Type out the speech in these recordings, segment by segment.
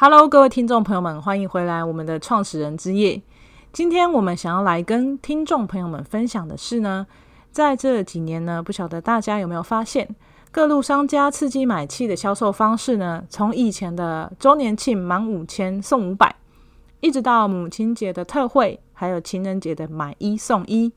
Hello，各位听众朋友们，欢迎回来我们的创始人之夜。今天我们想要来跟听众朋友们分享的是呢，在这几年呢，不晓得大家有没有发现，各路商家刺激买气的销售方式呢，从以前的周年庆满五千送五百，一直到母亲节的特惠，还有情人节的买一送一，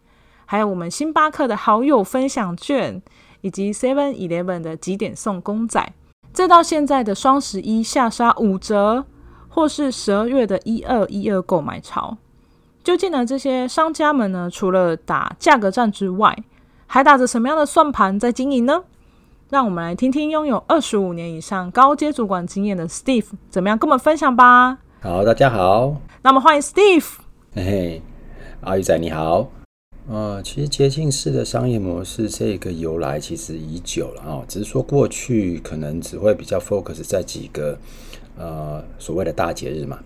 还有我们星巴克的好友分享券，以及 Seven Eleven 的几点送公仔。再到现在的双十一下杀五折，或是十二月的一二一二购买潮，究竟呢，这些商家们呢，除了打价格战之外，还打着什么样的算盘在经营呢？让我们来听听拥有二十五年以上高阶主管经验的 Steve 怎么样跟我们分享吧。好，大家好，那么欢迎 Steve。嘿嘿，阿宇仔你好。呃，其实捷径式的商业模式这个由来其实已久了啊，只是说过去可能只会比较 focus 在几个呃所谓的大节日嘛。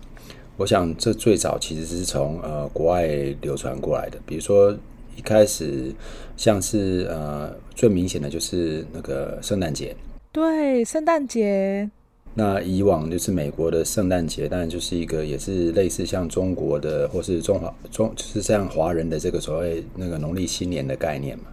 我想这最早其实是从呃国外流传过来的，比如说一开始像是呃最明显的就是那个圣诞节，对，圣诞节。那以往就是美国的圣诞节，当然就是一个也是类似像中国的或是中华中，就是像华人的这个所谓那个农历新年的概念嘛。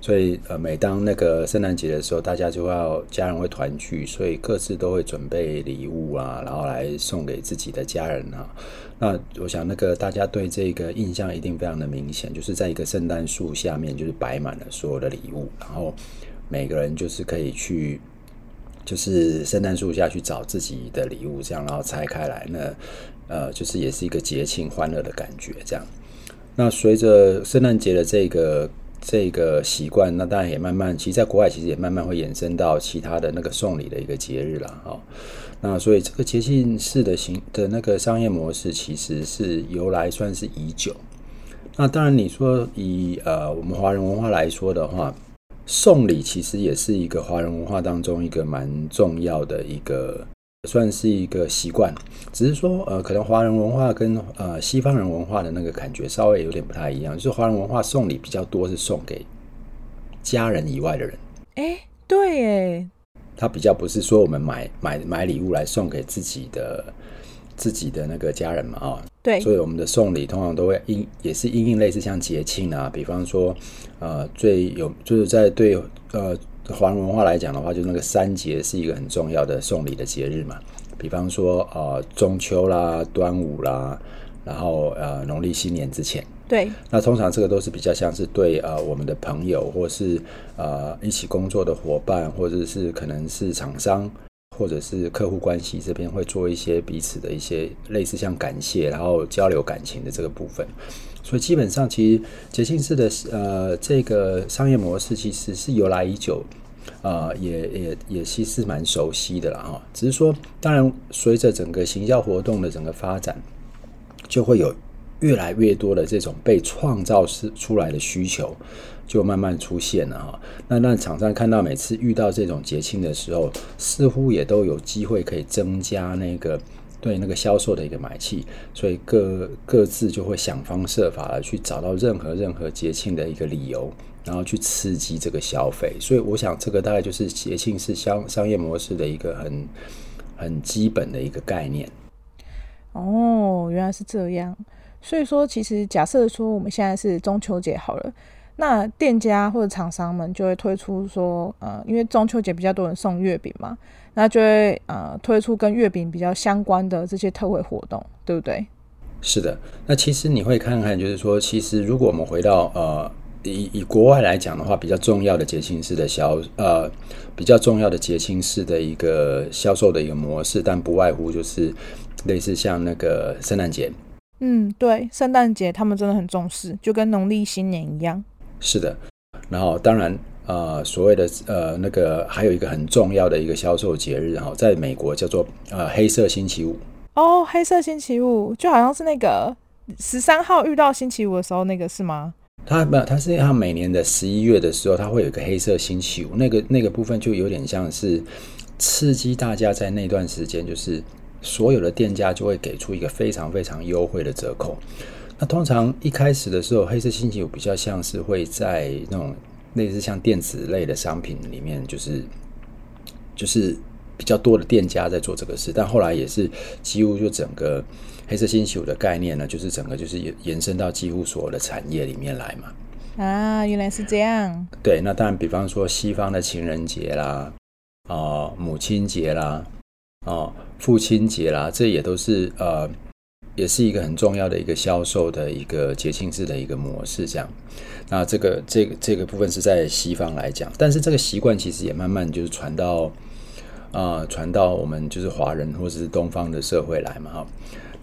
所以呃，每当那个圣诞节的时候，大家就要家人会团聚，所以各自都会准备礼物啊，然后来送给自己的家人啊。那我想那个大家对这个印象一定非常的明显，就是在一个圣诞树下面，就是摆满了所有的礼物，然后每个人就是可以去。就是圣诞树下去找自己的礼物，这样然后拆开来，那呃，就是也是一个节庆欢乐的感觉，这样。那随着圣诞节的这个这个习惯，那当然也慢慢，其实在国外其实也慢慢会延伸到其他的那个送礼的一个节日了，哈。那所以这个节庆式的形的那个商业模式，其实是由来算是已久。那当然你说以呃我们华人文化来说的话。送礼其实也是一个华人文化当中一个蛮重要的一个，算是一个习惯。只是说，呃，可能华人文化跟呃西方人文化的那个感觉稍微有点不太一样。就是华人文化送礼比较多是送给家人以外的人。哎，对，哎，他比较不是说我们买买买礼物来送给自己的。自己的那个家人嘛，啊，对，所以我们的送礼通常都会应也是应应类似像节庆啊，比方说，呃，最有就是在对呃华人文化来讲的话，就是那个三节是一个很重要的送礼的节日嘛，比方说呃中秋啦、端午啦，然后呃农历新年之前，对，那通常这个都是比较像是对呃我们的朋友或是呃一起工作的伙伴，或者是可能是厂商。或者是客户关系这边会做一些彼此的一些类似像感谢，然后交流感情的这个部分，所以基本上其实节庆式的呃这个商业模式其实是由来已久，呃也也也其实蛮熟悉的了哈。只是说，当然随着整个行销活动的整个发展，就会有越来越多的这种被创造是出来的需求。就慢慢出现了哈，那那厂商看到每次遇到这种节庆的时候，似乎也都有机会可以增加那个对那个销售的一个买气，所以各各自就会想方设法的去找到任何任何节庆的一个理由，然后去刺激这个消费。所以我想这个大概就是节庆是商商业模式的一个很很基本的一个概念。哦，原来是这样。所以说，其实假设说我们现在是中秋节好了。那店家或者厂商们就会推出说，呃，因为中秋节比较多人送月饼嘛，那就会呃推出跟月饼比较相关的这些特惠活动，对不对？是的，那其实你会看看，就是说，其实如果我们回到呃以以国外来讲的话，比较重要的节庆式的销呃比较重要的节庆式的一个销售的一个模式，但不外乎就是类似像那个圣诞节。嗯，对，圣诞节他们真的很重视，就跟农历新年一样。是的，然后当然，呃，所谓的呃那个还有一个很重要的一个销售节日哈，在美国叫做呃黑色星期五。哦，黑色星期五就好像是那个十三号遇到星期五的时候，那个是吗？它没有，它是它每年的十一月的时候，它会有一个黑色星期五，那个那个部分就有点像是刺激大家在那段时间，就是所有的店家就会给出一个非常非常优惠的折扣。那通常一开始的时候，黑色星期五比较像是会在那种类似像电子类的商品里面，就是就是比较多的店家在做这个事，但后来也是几乎就整个黑色星期五的概念呢，就是整个就是延延伸到几乎所有的产业里面来嘛。啊，原来是这样。对，那当然，比方说西方的情人节啦，啊、呃，母亲节啦，啊、呃，父亲节啦，这也都是呃，也是一个很重要的一个销售的一个节庆式的一个模式。这样，那这个这个这个部分是在西方来讲，但是这个习惯其实也慢慢就是传到啊、传到我们就是华人或者是东方的社会来嘛。哈，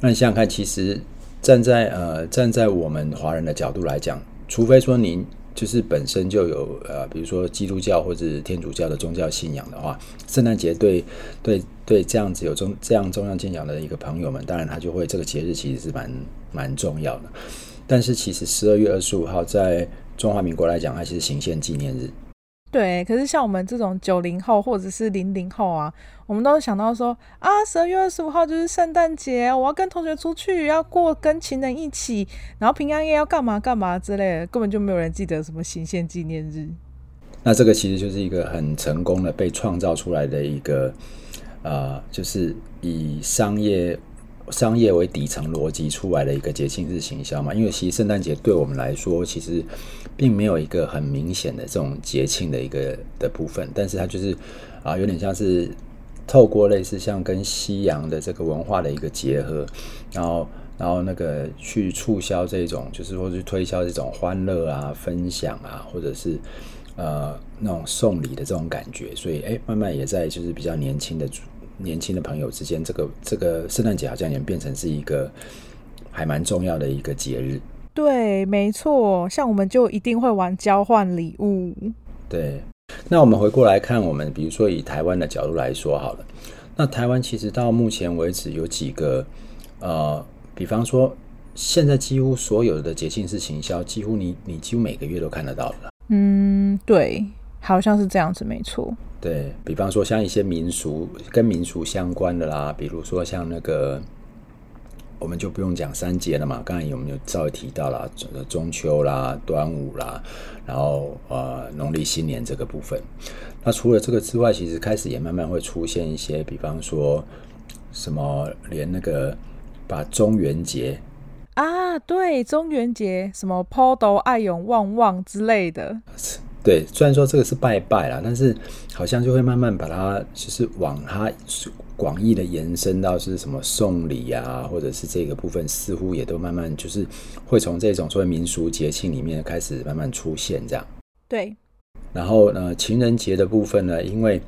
那你想想看，其实站在呃站在我们华人的角度来讲。除非说您就是本身就有呃，比如说基督教或者天主教的宗教信仰的话，圣诞节对对对这样子有宗这样宗教信仰的一个朋友们，当然他就会这个节日其实是蛮蛮重要的。但是其实十二月二十五号在中华民国来讲，它其实行宪纪念日。对，可是像我们这种九零后或者是零零后啊，我们都想到说啊，十二月二十五号就是圣诞节，我要跟同学出去，要过跟情人一起，然后平安夜要干嘛干嘛之类的，根本就没有人记得什么行宪纪念日。那这个其实就是一个很成功的被创造出来的一个，呃，就是以商业。商业为底层逻辑出来的一个节庆日行销嘛，因为其实圣诞节对我们来说，其实并没有一个很明显的这种节庆的一个的部分，但是它就是啊，有点像是透过类似像跟西洋的这个文化的一个结合，然后然后那个去促销这种，就是说去推销这种欢乐啊、分享啊，或者是呃那种送礼的这种感觉，所以哎，慢慢也在就是比较年轻的。年轻的朋友之间，这个这个圣诞节好像也变成是一个还蛮重要的一个节日。对，没错，像我们就一定会玩交换礼物。对，那我们回过来看，我们比如说以台湾的角度来说好了，那台湾其实到目前为止有几个呃，比方说现在几乎所有的节庆式行销，几乎你你几乎每个月都看得到了。嗯，对，好像是这样子，没错。对，比方说，像一些民俗跟民俗相关的啦，比如说像那个，我们就不用讲三节了嘛。刚才有没有稍微提到啦，中秋啦、端午啦，然后呃农历新年这个部分。那除了这个之外，其实开始也慢慢会出现一些，比方说什么连那个把中元节啊，对，中元节什么抛头爱勇旺旺之类的。对，虽然说这个是拜拜啦，但是好像就会慢慢把它，就是往它广义的延伸到是什么送礼啊，或者是这个部分，似乎也都慢慢就是会从这种所谓民俗节庆里面开始慢慢出现这样。对。然后呢，情人节的部分呢，因为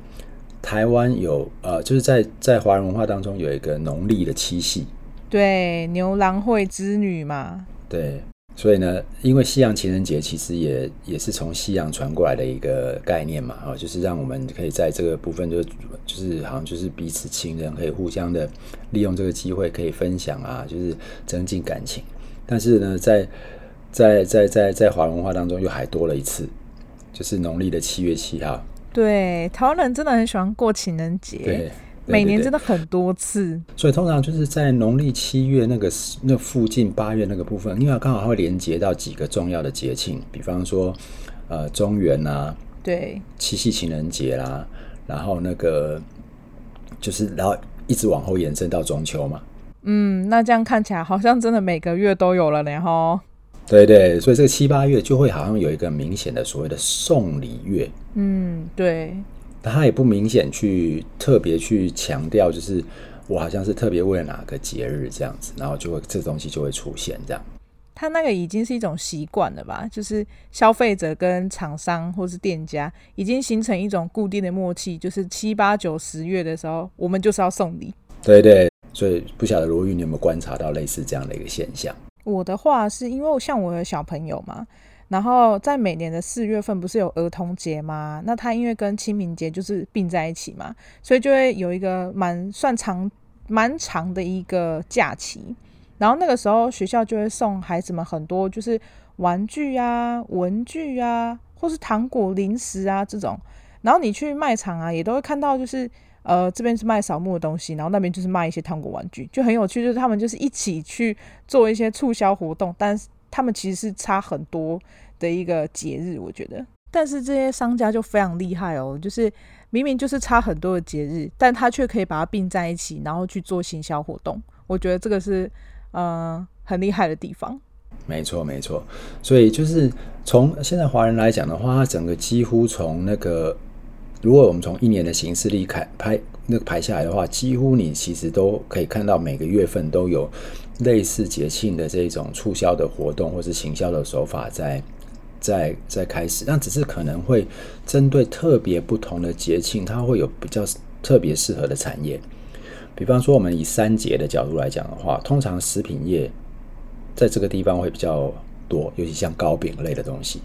台湾有呃，就是在在华人文化当中有一个农历的七夕。对，牛郎会织女嘛。对。所以呢，因为西洋情人节其实也也是从西洋传过来的一个概念嘛，啊，就是让我们可以在这个部分就就是好像就是彼此情人可以互相的利用这个机会可以分享啊，就是增进感情。但是呢，在在在在在华文化当中又还多了一次，就是农历的七月七号。对，台湾人真的很喜欢过情人节。对。每年真的很多次，所以通常就是在农历七月那个那附近八月那个部分，因为刚好会连接到几个重要的节庆，比方说呃中元啊，对，七夕情人节啦，然后那个就是然后一直往后延伸到中秋嘛。嗯，那这样看起来好像真的每个月都有了呢吼。对对，所以这个七八月就会好像有一个明显的所谓的送礼月。嗯，对。他也不明显去特别去强调，就是我好像是特别为了哪个节日这样子，然后就会这东西就会出现这样。他那个已经是一种习惯了吧？就是消费者跟厂商或是店家已经形成一种固定的默契，就是七八九十月的时候，我们就是要送礼。对对，所以不晓得罗玉你有没有观察到类似这样的一个现象？我的话是因为像我的小朋友嘛。然后在每年的四月份不是有儿童节吗？那他因为跟清明节就是并在一起嘛，所以就会有一个蛮算长、蛮长的一个假期。然后那个时候学校就会送孩子们很多就是玩具啊、文具啊，或是糖果、零食啊这种。然后你去卖场啊，也都会看到就是呃这边是卖扫墓的东西，然后那边就是卖一些糖果玩具，就很有趣。就是他们就是一起去做一些促销活动，但是。他们其实是差很多的一个节日，我觉得。但是这些商家就非常厉害哦，就是明明就是差很多的节日，但他却可以把它并在一起，然后去做行销活动。我觉得这个是呃很厉害的地方。没错，没错。所以就是从现在华人来讲的话，它整个几乎从那个，如果我们从一年的行事历开排那个排下来的话，几乎你其实都可以看到每个月份都有类似节庆的这种促销的活动，或是行销的手法在。在在开始，但只是可能会针对特别不同的节庆，它会有比较特别适合的产业。比方说，我们以三节的角度来讲的话，通常食品业在这个地方会比较多，尤其像糕饼类的东西。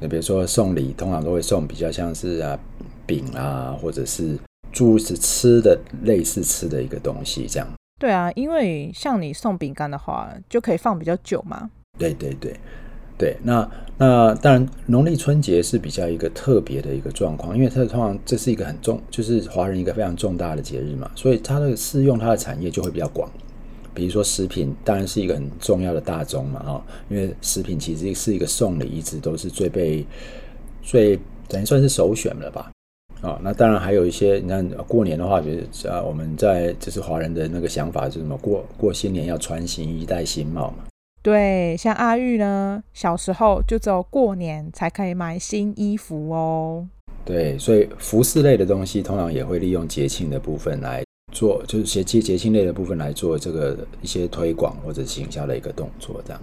你比如说送礼，通常都会送比较像是啊饼啊，或者是诸如此吃的类似吃的一个东西这样。对啊，因为像你送饼干的话，就可以放比较久嘛。对对对。对，那那当然，农历春节是比较一个特别的一个状况，因为它通常这是一个很重，就是华人一个非常重大的节日嘛，所以它的适用它的产业就会比较广。比如说食品，当然是一个很重要的大宗嘛，哈，因为食品其实是一个送礼一直都是最被最等于算是首选了吧，啊，那当然还有一些，你看过年的话，比如啊，我们在就是华人的那个想法是什么？过过新年要穿新衣，戴新帽嘛。对，像阿玉呢，小时候就只有过年才可以买新衣服哦。对，所以服饰类的东西通常也会利用节庆的部分来做，就是节节节庆类的部分来做这个一些推广或者行销的一个动作，这样。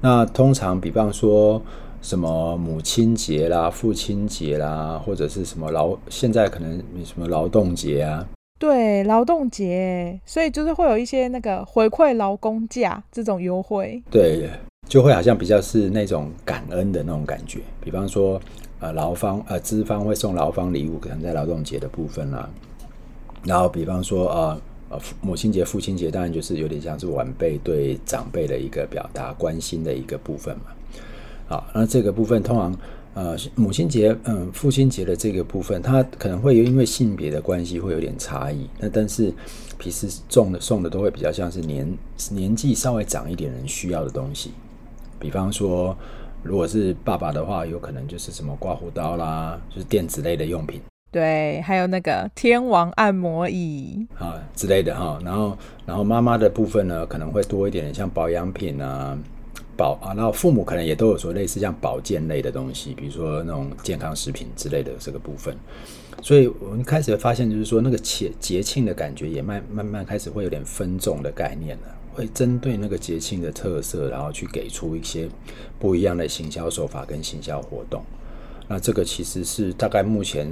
那通常比方说什么母亲节啦、父亲节啦，或者是什么劳，现在可能什么劳动节啊。对，劳动节，所以就是会有一些那个回馈劳工价这种优惠。对，就会好像比较是那种感恩的那种感觉。比方说，呃，劳方呃资方会送劳方礼物，可能在劳动节的部分啦、啊。然后，比方说，呃呃，母亲节、父亲节，当然就是有点像是晚辈对长辈的一个表达关心的一个部分嘛。好，那这个部分通常。呃，母亲节，嗯，父亲节的这个部分，它可能会因为性别的关系会有点差异。那但是，其实送的送的都会比较像是年年纪稍微长一点人需要的东西。比方说，如果是爸爸的话，有可能就是什么刮胡刀啦，就是电子类的用品。对，还有那个天王按摩椅啊之类的哈。然后，然后妈妈的部分呢，可能会多一点像保养品啊。保啊，然后父母可能也都有说类似像保健类的东西，比如说那种健康食品之类的这个部分。所以我们开始发现，就是说那个节节庆的感觉也慢慢慢开始会有点分众的概念了，会针对那个节庆的特色，然后去给出一些不一样的行销手法跟行销活动。那这个其实是大概目前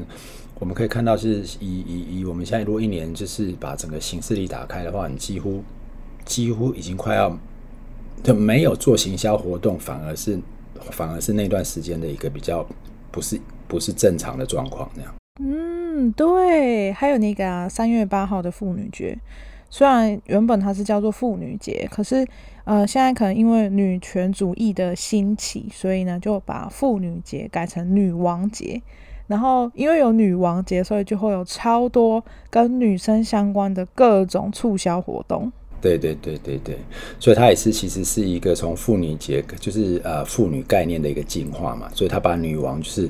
我们可以看到，是以以以我们现在如果一年就是把整个行事历打开的话，你几乎几乎已经快要。就没有做行销活动，反而是反而是那段时间的一个比较不是不是正常的状况那样。嗯，对，还有那个三月八号的妇女节，虽然原本它是叫做妇女节，可是呃现在可能因为女权主义的兴起，所以呢就把妇女节改成女王节。然后因为有女王节，所以就会有超多跟女生相关的各种促销活动。对对对对对，所以它也是其实是一个从妇女节，就是呃妇女概念的一个进化嘛，所以它把女王就是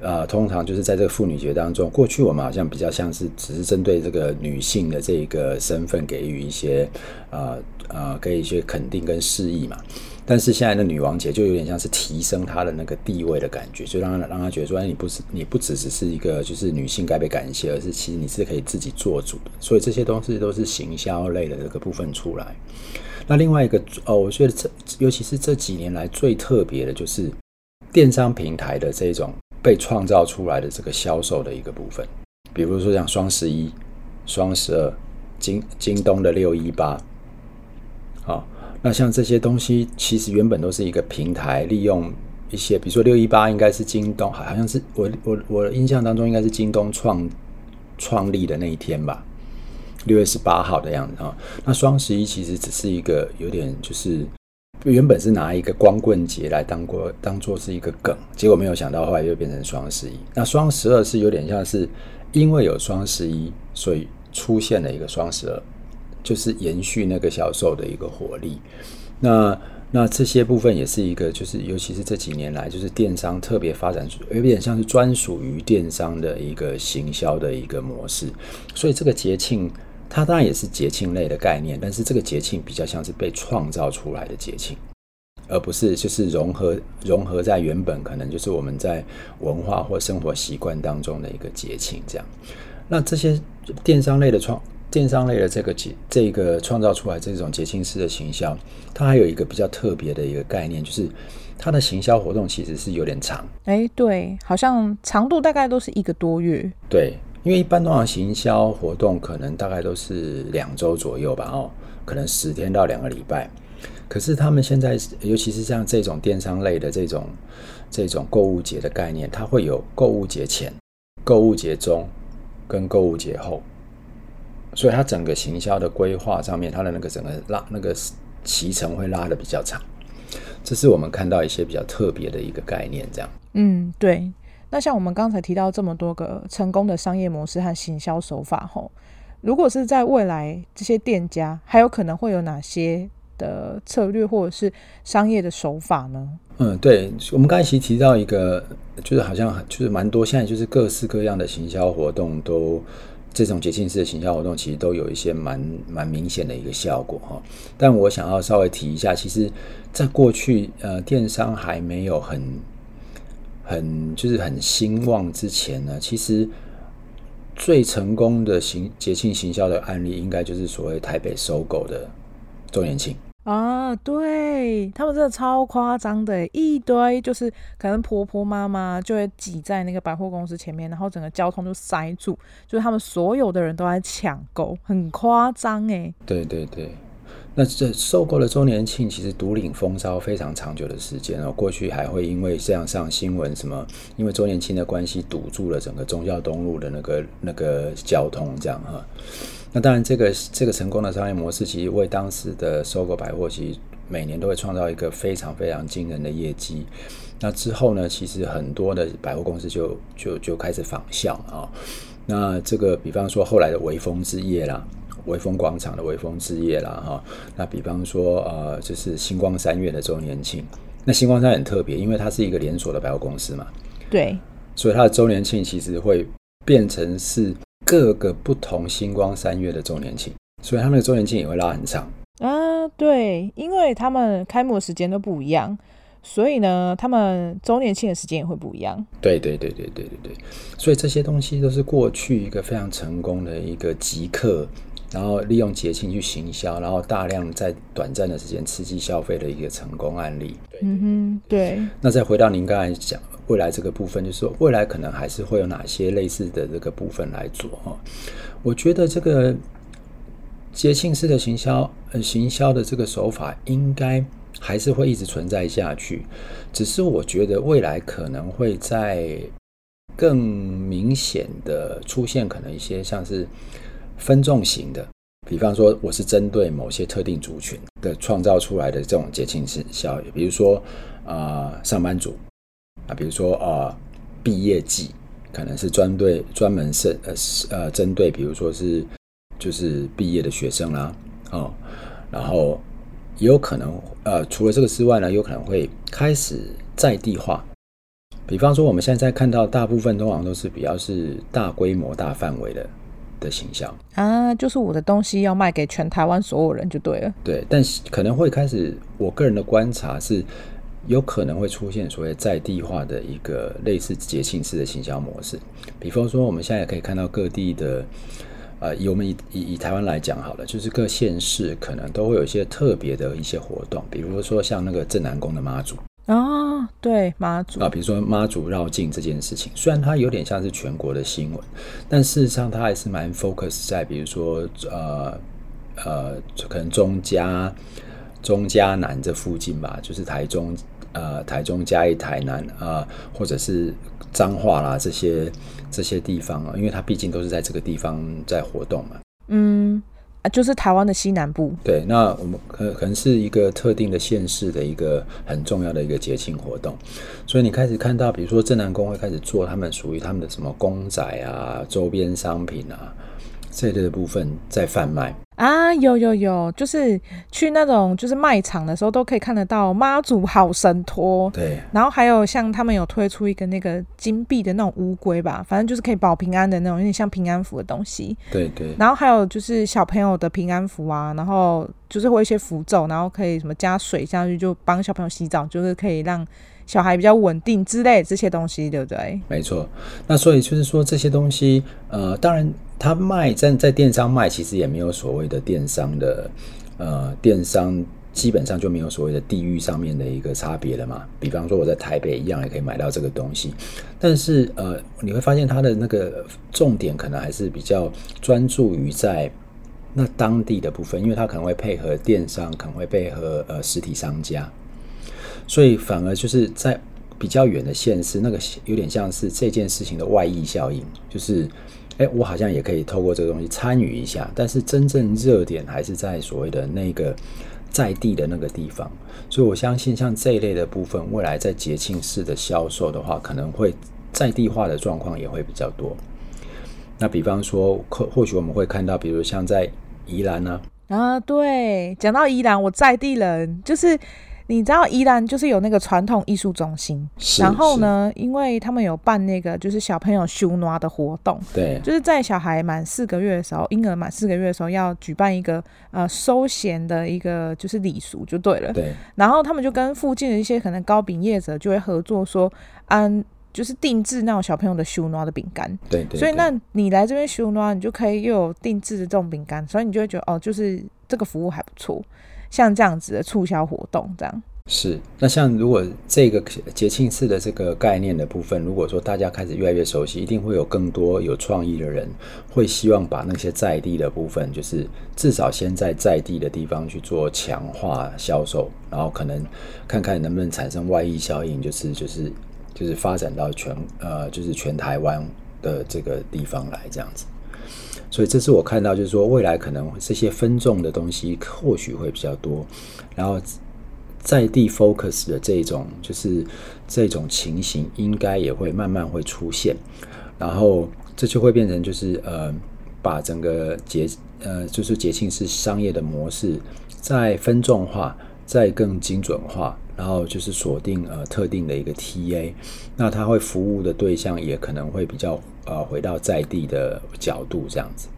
呃通常就是在这个妇女节当中，过去我们好像比较像是只是针对这个女性的这一个身份给予一些呃呃给一些肯定跟示意嘛。但是现在的女王节就有点像是提升她的那个地位的感觉，就让她让她觉得说，哎，你不是你不只只是一个就是女性该被感谢，而是其实你是可以自己做主的。所以这些东西都是行销类的这个部分出来。那另外一个哦，我觉得这尤其是这几年来最特别的就是电商平台的这种被创造出来的这个销售的一个部分，比如说像双十一、双十二、京京东的六一八，好。那像这些东西，其实原本都是一个平台，利用一些，比如说六一八应该是京东，好像是我我我印象当中应该是京东创创立的那一天吧，六月十八号的样子啊。那双十一其实只是一个有点就是原本是拿一个光棍节来当过当做是一个梗，结果没有想到后来又变成双十一。那双十二是有点像是因为有双十一，所以出现了一个双十二。就是延续那个销售的一个活力，那那这些部分也是一个，就是尤其是这几年来，就是电商特别发展有点像是专属于电商的一个行销的一个模式。所以这个节庆，它当然也是节庆类的概念，但是这个节庆比较像是被创造出来的节庆，而不是就是融合融合在原本可能就是我们在文化或生活习惯当中的一个节庆这样。那这些电商类的创电商类的这个节这个创造出来这种节庆式的行销，它还有一个比较特别的一个概念，就是它的行销活动其实是有点长。哎，对，好像长度大概都是一个多月。对，因为一般通常行销活动可能大概都是两周左右吧，哦，可能十天到两个礼拜。可是他们现在，尤其是像这种电商类的这种这种购物节的概念，它会有购物节前、购物节中跟购物节后。所以它整个行销的规划上面，它的那个整个拉那个期程会拉的比较长，这是我们看到一些比较特别的一个概念，这样。嗯，对。那像我们刚才提到这么多个成功的商业模式和行销手法，吼，如果是在未来这些店家还有可能会有哪些的策略或者是商业的手法呢？嗯，对，我们刚才其实提到一个，就是好像就是蛮多，现在就是各式各样的行销活动都。这种节庆式的行销活动，其实都有一些蛮蛮明显的一个效果哈。但我想要稍微提一下，其实，在过去呃电商还没有很很就是很兴旺之前呢，其实最成功的行节庆行销的案例，应该就是所谓台北收购的周年庆。啊，对，他们真的超夸张的，一堆就是可能婆婆妈妈就会挤在那个百货公司前面，然后整个交通就塞住，就是他们所有的人都在抢购，很夸张哎。对对对，那这受够了周年庆其实独领风骚非常长久的时间哦，过去还会因为这样上新闻什么，因为周年庆的关系堵住了整个宗教东路的那个那个交通这样哈。那当然，这个这个成功的商业模式，其实为当时的 SOGO 百货，其实每年都会创造一个非常非常惊人的业绩。那之后呢，其实很多的百货公司就就就开始仿效啊。那这个，比方说后来的微风之夜啦，微风广场的微风之夜啦，哈。那比方说，呃，就是星光三月的周年庆。那星光三越很特别，因为它是一个连锁的百货公司嘛。对。所以它的周年庆其实会变成是。各个不同星光三月的周年庆，所以他们的周年庆也会拉很长啊。对，因为他们开幕的时间都不一样，所以呢，他们周年庆的时间也会不一样。对对对对对对对，所以这些东西都是过去一个非常成功的一个集客，然后利用节庆去行销，然后大量在短暂的时间刺激消费的一个成功案例。对嗯哼，对。那再回到您刚才讲。未来这个部分，就是说未来可能还是会有哪些类似的这个部分来做哈。我觉得这个节庆式的行销，呃，行销的这个手法应该还是会一直存在下去。只是我觉得未来可能会在更明显的出现，可能一些像是分众型的，比方说我是针对某些特定族群的创造出来的这种节庆式效应，比如说啊、上班族。啊，比如说啊，毕业季可能是专对专门是呃呃针对，比如说是就是毕业的学生啦，哦，然后也有可能呃，除了这个之外呢，有可能会开始在地化。比方说，我们现在看到大部分通常都是比较是大规模、大范围的的形象啊，就是我的东西要卖给全台湾所有人就对了。对，但是可能会开始，我个人的观察是。有可能会出现所谓在地化的一个类似节庆式的行销模式，比方说我们现在也可以看到各地的，呃，以我们以以以台湾来讲好了，就是各县市可能都会有一些特别的一些活动，比如说像那个镇南宫的妈祖啊、哦，对妈祖啊，比如说妈祖绕境这件事情，虽然它有点像是全国的新闻，但事实上它还是蛮 focus 在比如说呃呃，可能中嘉中嘉南这附近吧，就是台中。呃，台中、嘉义、台南啊、呃，或者是彰化啦，这些这些地方啊，因为它毕竟都是在这个地方在活动嘛。嗯，啊，就是台湾的西南部。对，那我们可可能是一个特定的县市的一个很重要的一个节庆活动，所以你开始看到，比如说正南宫会开始做他们属于他们的什么公仔啊、周边商品啊这类的部分在贩卖。啊，有有有，就是去那种就是卖场的时候都可以看得到妈祖好神托，对，然后还有像他们有推出一个那个金币的那种乌龟吧，反正就是可以保平安的那种，有点像平安符的东西。对对。然后还有就是小朋友的平安符啊，然后就是会一些符咒，然后可以什么加水下去就帮小朋友洗澡，就是可以让小孩比较稳定之类的这些东西，对不对？没错。那所以就是说这些东西，呃，当然。他卖在在电商卖，其实也没有所谓的电商的，呃，电商基本上就没有所谓的地域上面的一个差别了嘛。比方说我在台北一样也可以买到这个东西，但是呃，你会发现它的那个重点可能还是比较专注于在那当地的部分，因为它可能会配合电商，可能会配合呃实体商家，所以反而就是在比较远的县市，那个有点像是这件事情的外溢效应，就是。哎，我好像也可以透过这个东西参与一下，但是真正热点还是在所谓的那个在地的那个地方，所以我相信像这一类的部分，未来在节庆式的销售的话，可能会在地化的状况也会比较多。那比方说，或或许我们会看到，比如像在宜兰呢，啊，对，讲到宜兰，我在地人就是。你知道宜兰就是有那个传统艺术中心，然后呢，因为他们有办那个就是小朋友修拿的活动，对，就是在小孩满四个月的时候，婴儿满四个月的时候要举办一个呃收闲的一个就是礼俗就对了，对。然后他们就跟附近的一些可能糕饼业者就会合作说，嗯，就是定制那种小朋友的修拿的饼干，对，对对。所以那你来这边修拿，你就可以又有定制的这种饼干，所以你就会觉得哦，就是这个服务还不错。像这样子的促销活动，这样是。那像如果这个节庆式的这个概念的部分，如果说大家开始越来越熟悉，一定会有更多有创意的人会希望把那些在地的部分，就是至少先在在地的地方去做强化销售，然后可能看看能不能产生外溢效应，就是就是就是发展到全呃就是全台湾的这个地方来这样子。所以这是我看到，就是说未来可能这些分众的东西或许会比较多，然后在地 focus 的这种就是这种情形，应该也会慢慢会出现，然后这就会变成就是呃，把整个节呃就是节庆式商业的模式再分众化，再更精准化。然后就是锁定呃特定的一个 TA，那他会服务的对象也可能会比较呃回到在地的角度这样子。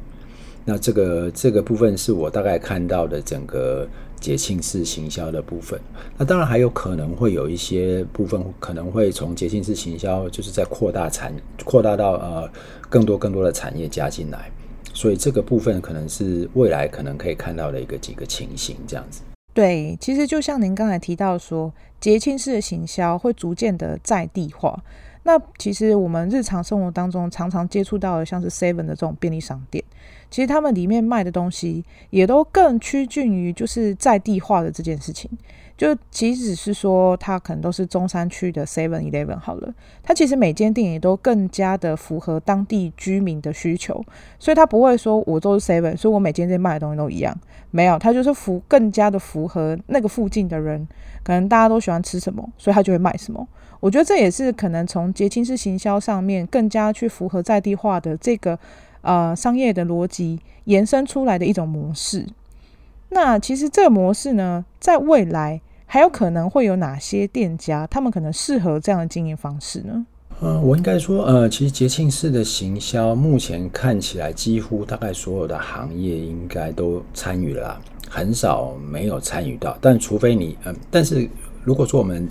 那这个这个部分是我大概看到的整个节庆式行销的部分。那当然还有可能会有一些部分可能会从节庆式行销就是在扩大产扩大到呃更多更多的产业加进来，所以这个部分可能是未来可能可以看到的一个几个情形这样子。对，其实就像您刚才提到说，节庆式的行销会逐渐的在地化。那其实我们日常生活当中常常接触到的，像是 Seven 的这种便利商店，其实他们里面卖的东西也都更趋近于就是在地化的这件事情。就即使是说它可能都是中山区的 Seven Eleven 好了，它其实每间店也都更加的符合当地居民的需求，所以它不会说我都是 Seven，所以我每间店卖的东西都一样，没有，它就是符更加的符合那个附近的人，可能大家都喜欢吃什么，所以它就会卖什么。我觉得这也是可能从节庆式行销上面更加去符合在地化的这个呃商业的逻辑延伸出来的一种模式。那其实这个模式呢，在未来还有可能会有哪些店家，他们可能适合这样的经营方式呢？呃，我应该说，呃，其实节庆式的行销，目前看起来几乎大概所有的行业应该都参与了，很少没有参与到。但除非你，嗯、呃，但是如果说我们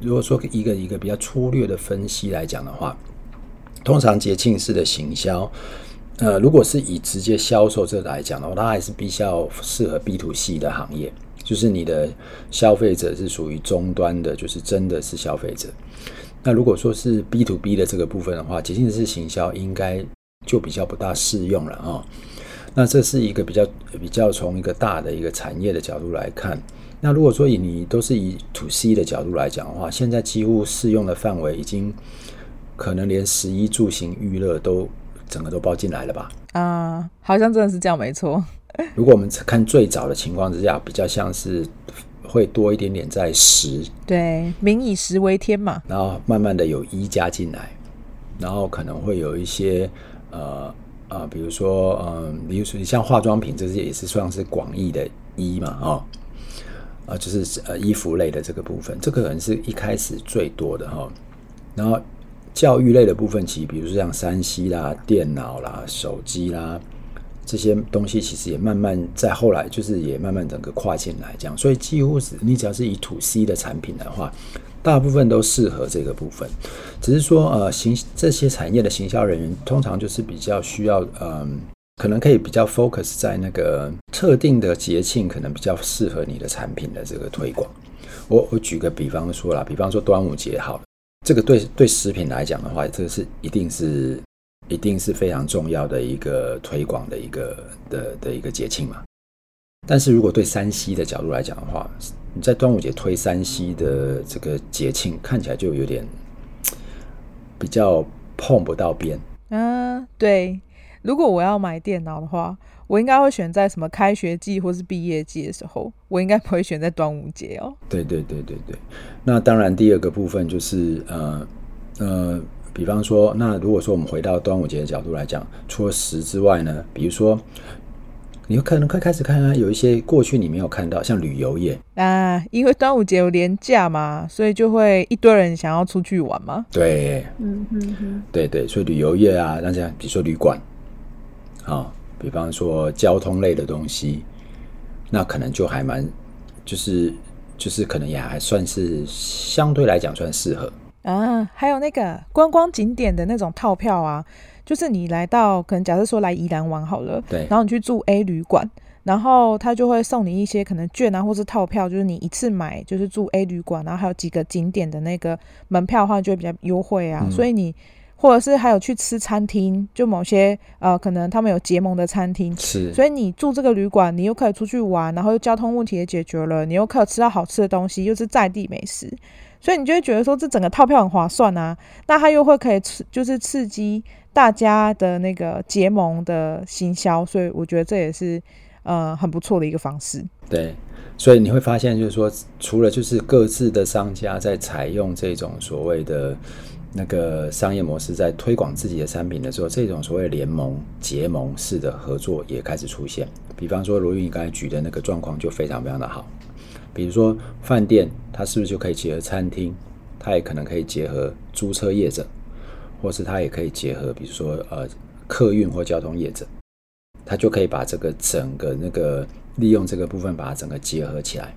如果说一个一个比较粗略的分析来讲的话，通常节庆式的行销。呃，如果是以直接销售这来讲的话，它还是比较适合 B to C 的行业，就是你的消费者是属于终端的，就是真的是消费者。那如果说是 B to B 的这个部分的话，节庆式行销应该就比较不大适用了啊、那这是一个比较比较从一个大的一个产业的角度来看。那如果说以你都是以 To C 的角度来讲的话，现在几乎适用的范围已经可能连十一住行娱乐都。整个都包进来了吧？啊、uh，好像真的是这样，没错。如果我们看最早的情况之下，比较像是会多一点点在十，对，民以食为天嘛。然后慢慢的有一加进来，然后可能会有一些呃啊，比如说嗯，比如说你像化妆品，这些也是算是广义的一嘛，哦，啊，就是呃衣服类的这个部分，这个可能是一开始最多的哈、然后教育类的部分，其实比如说像 3C 啦、电脑啦、手机啦。这些东西其实也慢慢在后来，就是也慢慢整个跨进来这样，所以几乎是你只要是以 to C 的产品的话，大部分都适合这个部分。只是说，呃，行这些产业的行销人员通常就是比较需要，嗯、可能可以比较 focus 在那个特定的节庆，可能比较适合你的产品的这个推广。我我举个比方说啦，比方说端午节好了，这个对对食品来讲的话，这个是一定是。一定是非常重要的一个推广的一个的的一个节庆嘛。但是如果对山西的角度来讲的话，你在端午节推山西的这个节庆，看起来就有点比较碰不到边。嗯、啊，对。如果我要买电脑的话，我应该会选在什么开学季或是毕业季的时候，我应该不会选在端午节哦。对对对对对。那当然，第二个部分就是呃呃。比方说，那如果说我们回到端午节的角度来讲，除了食之外呢，比如说，你可能快开始看啊，有一些过去你没有看到，像旅游业啊，因为端午节有连假嘛，所以就会一堆人想要出去玩嘛。对，嗯嗯嗯，对对，所以旅游业啊，那这样，比如说旅馆，啊，比方说交通类的东西，那可能就还蛮，就是就是可能也还算是相对来讲算适合。啊，还有那个观光景点的那种套票啊，就是你来到，可能假设说来宜兰玩好了，对，然后你去住 A 旅馆，然后他就会送你一些可能券啊，或是套票，就是你一次买就是住 A 旅馆，然后还有几个景点的那个门票的话，就会比较优惠啊。嗯、所以你或者是还有去吃餐厅，就某些呃可能他们有结盟的餐厅，是，所以你住这个旅馆，你又可以出去玩，然后又交通问题也解决了，你又可以吃到好吃的东西，又是在地美食。所以你就会觉得说，这整个套票很划算啊，那他又会可以刺，就是刺激大家的那个结盟的行销，所以我觉得这也是呃很不错的一个方式。对，所以你会发现，就是说，除了就是各自的商家在采用这种所谓的那个商业模式，在推广自己的产品的时候，这种所谓联盟结盟式的合作也开始出现。比方说，罗玉你刚才举的那个状况就非常非常的好。比如说饭店，它是不是就可以结合餐厅？它也可能可以结合租车业者，或是它也可以结合，比如说呃客运或交通业者，它就可以把这个整个那个利用这个部分把它整个结合起来。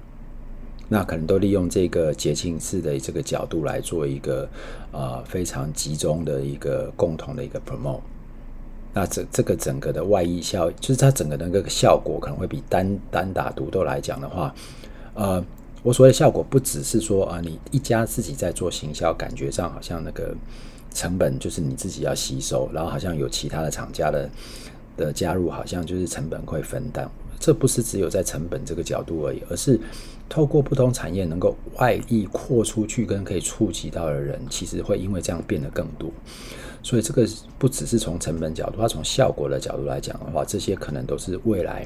那可能都利用这个节庆式的这个角度来做一个呃非常集中的一个共同的一个 promote。那这这个整个的外溢效，就是它整个的那个效果可能会比单单打独斗来讲的话。呃，我所谓的效果不只是说啊，你一家自己在做行销，感觉上好像那个成本就是你自己要吸收，然后好像有其他的厂家的的加入，好像就是成本会分担。这不是只有在成本这个角度而已，而是透过不同产业能够外溢扩出去，跟可以触及到的人，其实会因为这样变得更多。所以这个不只是从成本角度，它从效果的角度来讲的话，这些可能都是未来。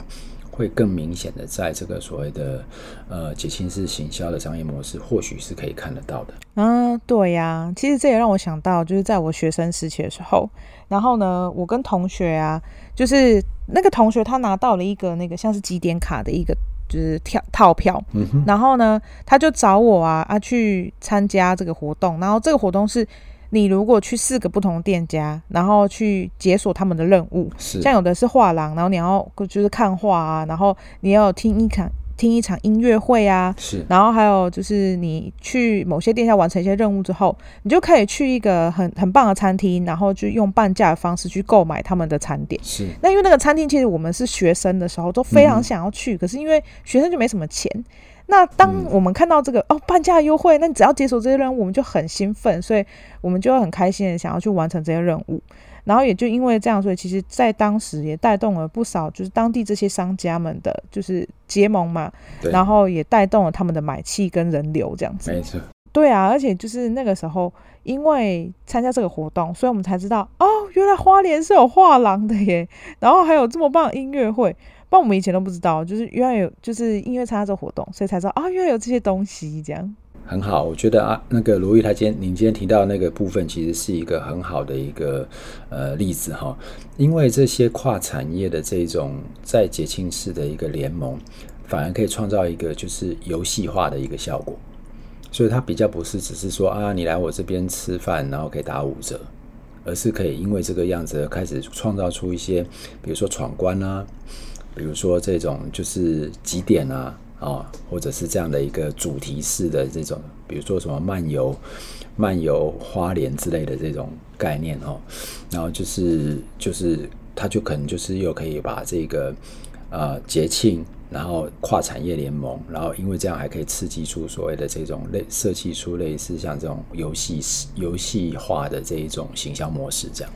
会更明显的，在这个所谓的呃节庆式行销的商业模式，或许是可以看得到的。嗯，对呀，其实这也让我想到，就是在我学生时期的时候，然后呢，我跟同学啊，就是那个同学他拿到了一个那个像是几点卡的一个就是跳套票，然后呢，他就找我啊啊去参加这个活动，然后这个活动是。你如果去四个不同店家，然后去解锁他们的任务，是像有的是画廊，然后你要就是看画啊，然后你要听一场听一场音乐会啊，是，然后还有就是你去某些店家完成一些任务之后，你就可以去一个很很棒的餐厅，然后就用半价的方式去购买他们的餐点。是，那因为那个餐厅其实我们是学生的时候都非常想要去，嗯、可是因为学生就没什么钱。那当我们看到这个、嗯、哦半价优惠，那你只要解锁这些任务，我们就很兴奋，所以我们就会很开心的想要去完成这些任务。然后也就因为这样，所以其实在当时也带动了不少，就是当地这些商家们的，就是结盟嘛。对然后也带动了他们的买气跟人流这样子。没错。对啊，而且就是那个时候，因为参加这个活动，所以我们才知道哦，原来花莲是有画廊的耶，然后还有这么棒的音乐会。不然我们以前都不知道，就是原来有，就是因为参加这活动，所以才知道啊，原来有这些东西这样。很好，我觉得啊，那个罗毅他今天您今天提到那个部分，其实是一个很好的一个呃例子哈。因为这些跨产业的这种在节庆式的一个联盟，反而可以创造一个就是游戏化的一个效果，所以它比较不是只是说啊，你来我这边吃饭，然后可以打五折，而是可以因为这个样子开始创造出一些，比如说闯关啊，比如说这种就是几点啊。啊、或者是这样的一个主题式的这种，比如说什么漫游、漫游花莲之类的这种概念哦，然后就是就是它就可能就是又可以把这个呃节庆，然后跨产业联盟，然后因为这样还可以刺激出所谓的这种类设计出类似像这种游戏游戏化的这一种行销模式这样。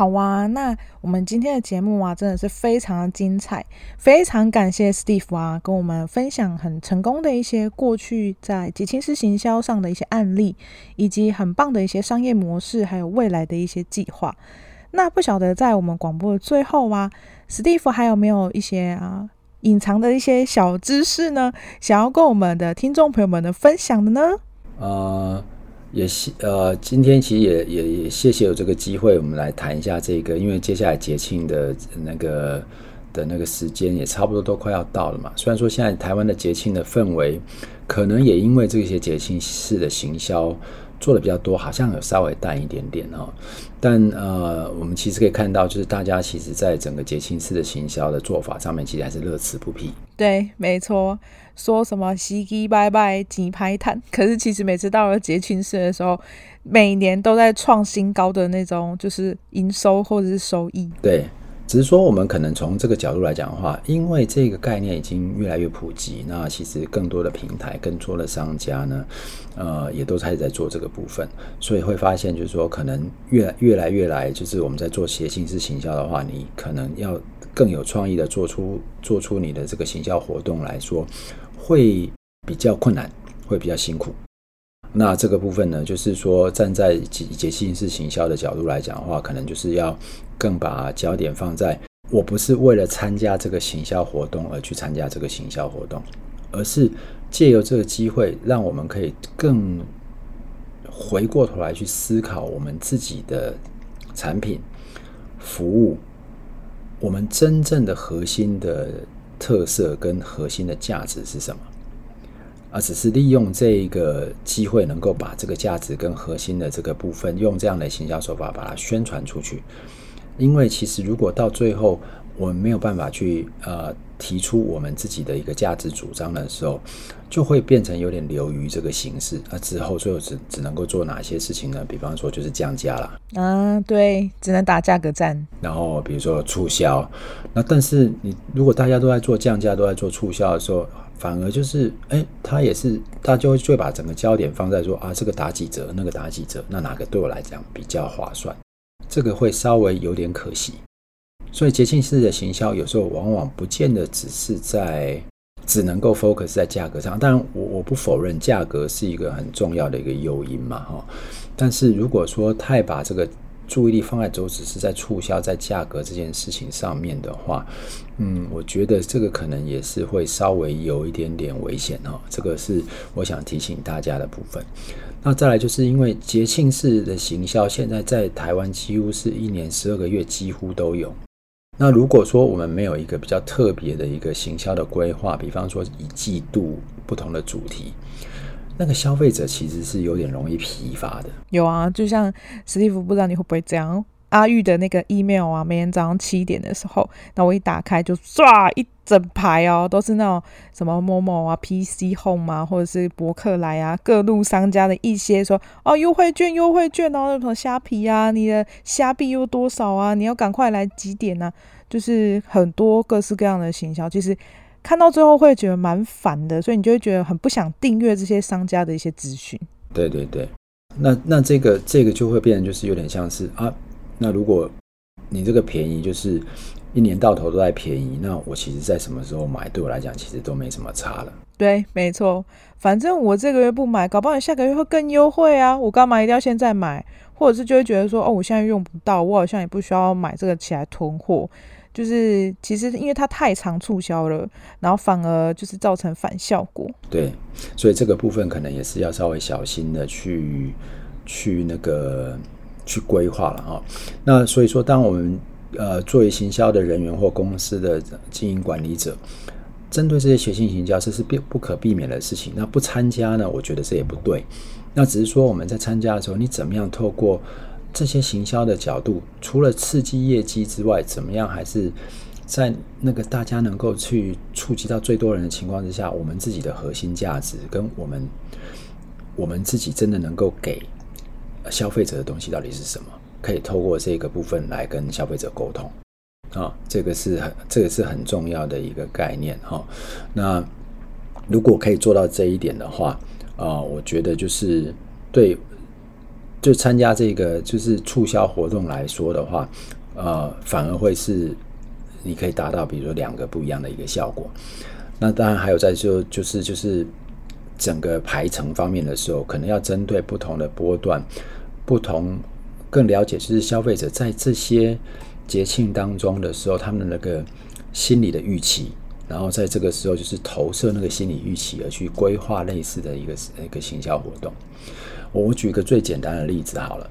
好哇，那我们今天的节目啊，真的是非常的精彩，非常感谢 Steve 啊，跟我们分享很成功的一些过去在节庆式行销上的一些案例，以及很棒的一些商业模式，还有未来的一些计划。那不晓得在我们广播的最后啊，Steve 还有没有一些啊隐藏的一些小知识呢？想要跟我们的听众朋友们的分享的呢？呃。也谢呃，今天其实也也也谢谢有这个机会，我们来谈一下这个，因为接下来节庆的那个的那个时间也差不多都快要到了嘛。虽然说现在台湾的节庆的氛围，可能也因为这些节庆式的行销做的比较多，好像有稍微淡一点点哦。但呃，我们其实可以看到，就是大家其实在整个节庆式的行销的做法上面，其实还是乐此不疲。对，没错。说什么喜气拜拜几排摊，可是其实每次到了节庆式的时候，每年都在创新高的那种，就是营收或者是收益。对，只是说我们可能从这个角度来讲的话，因为这个概念已经越来越普及，那其实更多的平台、更多的商家呢，呃，也都开始在做这个部分，所以会发现就是说，可能越越来越来，就是我们在做节庆式行销的话，你可能要更有创意的做出做出你的这个行销活动来说。会比较困难，会比较辛苦。那这个部分呢，就是说站在节节庆式行销的角度来讲的话，可能就是要更把焦点放在我不是为了参加这个行销活动而去参加这个行销活动，而是借由这个机会，让我们可以更回过头来去思考我们自己的产品、服务，我们真正的核心的。特色跟核心的价值是什么？而只是利用这一个机会，能够把这个价值跟核心的这个部分，用这样的行销手法把它宣传出去。因为其实如果到最后我们没有办法去呃提出我们自己的一个价值主张的时候，就会变成有点流于这个形式。那之后最后只只能够做哪些事情呢？比方说就是降价啦。啊，对，只能打价格战。然后比如说促销，那但是你如果大家都在做降价，都在做促销的时候，反而就是哎，他也是他就会就会把整个焦点放在说啊，这个打几折，那个打几折，那哪个对我来讲比较划算？这个会稍微有点可惜。所以节庆式的行销有时候往往不见得只是在只能够 focus 在价格上，当然我我不否认价格是一个很重要的一个诱因嘛哈，但是如果说太把这个注意力放在都只是在促销在价格这件事情上面的话，嗯，我觉得这个可能也是会稍微有一点点危险哈，这个是我想提醒大家的部分。那再来就是因为节庆式的行销现在在台湾几乎是一年十二个月几乎都有。那如果说我们没有一个比较特别的一个行销的规划，比方说一季度不同的主题，那个消费者其实是有点容易疲乏的。有啊，就像史蒂夫，不知道你会不会这样？阿玉的那个 email 啊，每天早上七点的时候，那我一打开就唰一整排哦，都是那种什么某某啊、PC Home 啊，或者是博客来啊，各路商家的一些说哦优惠券、优惠券哦，什么虾皮啊，你的虾币又多少啊？你要赶快来几点啊？就是很多各式各样的行销，其实看到最后会觉得蛮烦的，所以你就会觉得很不想订阅这些商家的一些资讯。对对对，那那这个这个就会变成就是有点像是啊。那如果你这个便宜就是一年到头都在便宜，那我其实在什么时候买，对我来讲其实都没什么差了。对，没错，反正我这个月不买，搞不好你下个月会更优惠啊！我干嘛一定要现在买？或者是就会觉得说，哦，我现在用不到，我好像也不需要买这个起来囤货。就是其实因为它太常促销了，然后反而就是造成反效果。对，所以这个部分可能也是要稍微小心的去去那个去规划了哈。那所以说，当我们呃作为行销的人员或公司的经营管理者，针对这些节庆行销，这是必不可避免的事情。那不参加呢？我觉得这也不对。那只是说我们在参加的时候，你怎么样透过这些行销的角度，除了刺激业绩之外，怎么样还是在那个大家能够去触及到最多人的情况之下，我们自己的核心价值跟我们我们自己真的能够给消费者的东西到底是什么？可以透过这个部分来跟消费者沟通。啊、哦，这个是很这个是很重要的一个概念哈、哦。那如果可以做到这一点的话，啊、我觉得就是对，就参加这个就是促销活动来说的话，呃，反而会是你可以达到，比如说两个不一样的一个效果。那当然还有在说，就是就是整个排程方面的时候，可能要针对不同的波段，不同更了解，就是消费者在这些。节庆当中的时候，他们的那个心理的预期，然后在这个时候就是投射那个心理预期，而去规划类似的一个一个行销活动。我举个最简单的例子好了，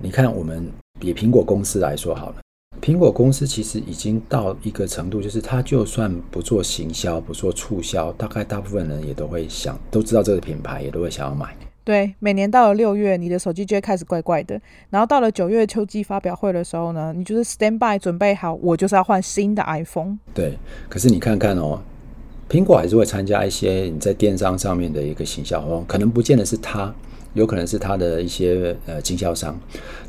你看我们以苹果公司来说好了，苹果公司其实已经到一个程度，就是它就算不做行销，不做促销，大概大部分人也都会想，都知道这个品牌，也都会想要买。对，每年到了六月，你的手机就会开始怪怪的。然后到了九月秋季发表会的时候呢，你就是 stand by 准备好，我就是要换新的 iPhone。对，可是你看看哦，苹果还是会参加一些你在电商上面的一个行销活动，可能不见得是他，有可能是他的一些呃经销商。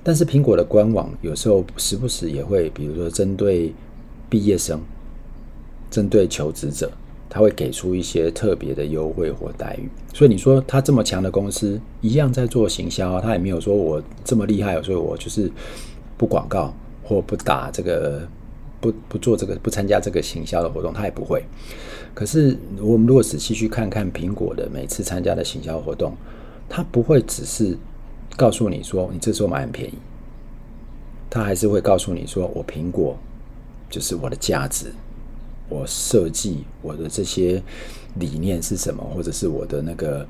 但是苹果的官网有时候时不时也会，比如说针对毕业生，针对求职者。他会给出一些特别的优惠或待遇，所以你说他这么强的公司一样在做行销，他也没有说我这么厉害，所以我就是不广告或不打这个，不不做这个，不参加这个行销的活动，他也不会。可是我们如果仔细去看看苹果的每次参加的行销活动，他不会只是告诉你说你这时候买很便宜，他还是会告诉你说我苹果就是我的价值。我设计我的这些理念是什么，或者是我的那个，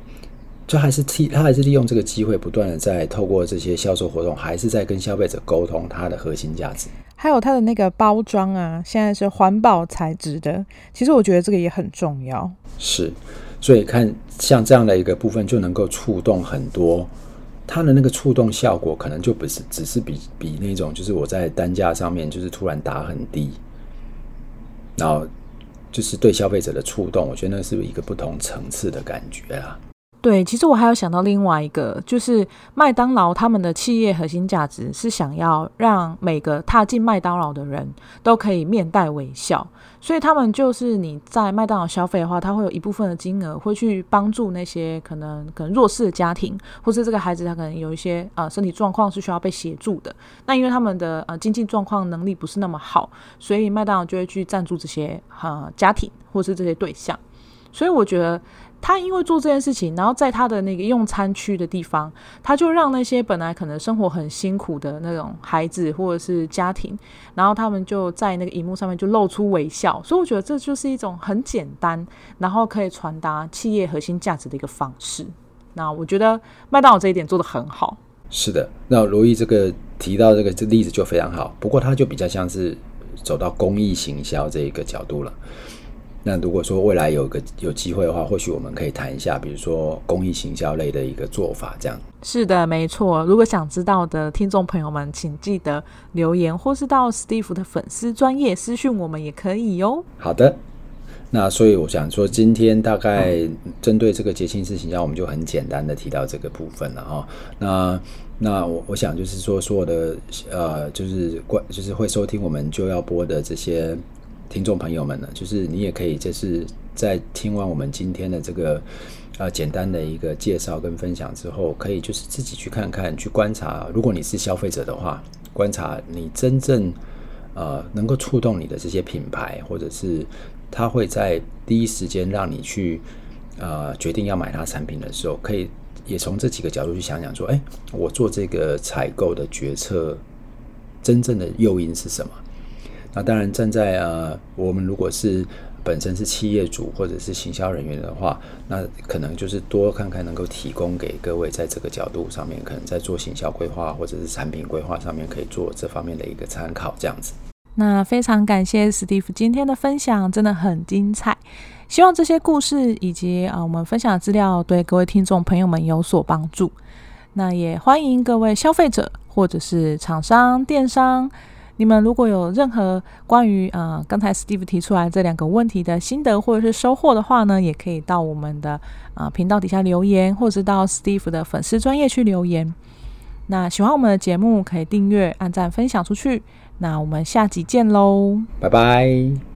就还是替他还是利用这个机会，不断的在透过这些销售活动，还是在跟消费者沟通它的核心价值。还有它的那个包装啊，现在是环保材质的，其实我觉得这个也很重要。是，所以看像这样的一个部分，就能够触动很多，它的那个触动效果，可能就不是只是比比那种，就是我在单价上面就是突然打很低。然后就是对消费者的触动，我觉得那是一个不同层次的感觉啊。对，其实我还有想到另外一个，就是麦当劳他们的企业核心价值是想要让每个踏进麦当劳的人都可以面带微笑，所以他们就是你在麦当劳消费的话，他会有一部分的金额会去帮助那些可能可能弱势的家庭，或是这个孩子他可能有一些呃身体状况是需要被协助的。那因为他们的呃经济状况能力不是那么好，所以麦当劳就会去赞助这些呃家庭或是这些对象。所以我觉得。他因为做这件事情，然后在他的那个用餐区的地方，他就让那些本来可能生活很辛苦的那种孩子或者是家庭，然后他们就在那个荧幕上面就露出微笑。所以我觉得这就是一种很简单，然后可以传达企业核心价值的一个方式。那我觉得麦当劳这一点做得很好。是的，那罗毅这个提到这个这个例子就非常好，不过他就比较像是走到公益行销这一个角度了。那如果说未来有个有机会的话，或许我们可以谈一下，比如说公益行销类的一个做法，这样。是的，没错。如果想知道的听众朋友们，请记得留言，或是到 Steve 的粉丝专业私讯我们也可以哟。好的。那所以我想说，今天大概针对这个节庆式行销，我们就很简单的提到这个部分了哈。那那我我想就是说，所有的呃，就是关就是会收听我们就要播的这些。听众朋友们呢，就是你也可以，就是在听完我们今天的这个呃简单的一个介绍跟分享之后，可以就是自己去看看，去观察。如果你是消费者的话，观察你真正呃能够触动你的这些品牌，或者是他会在第一时间让你去呃决定要买他产品的时候，可以也从这几个角度去想想说，哎，我做这个采购的决策真正的诱因是什么？那当然，站在呃，我们如果是本身是企业主或者是行销人员的话，那可能就是多看看能够提供给各位在这个角度上面，可能在做行销规划或者是产品规划上面可以做这方面的一个参考，这样子。那非常感谢 Steve 今天的分享，真的很精彩。希望这些故事以及啊我们分享的资料对各位听众朋友们有所帮助。那也欢迎各位消费者或者是厂商、电商。你们如果有任何关于呃刚才 Steve 提出来这两个问题的心得或者是收获的话呢，也可以到我们的啊频道底下留言，或者是到 Steve 的粉丝专业去留言。那喜欢我们的节目，可以订阅、按赞、分享出去。那我们下集见喽，拜拜。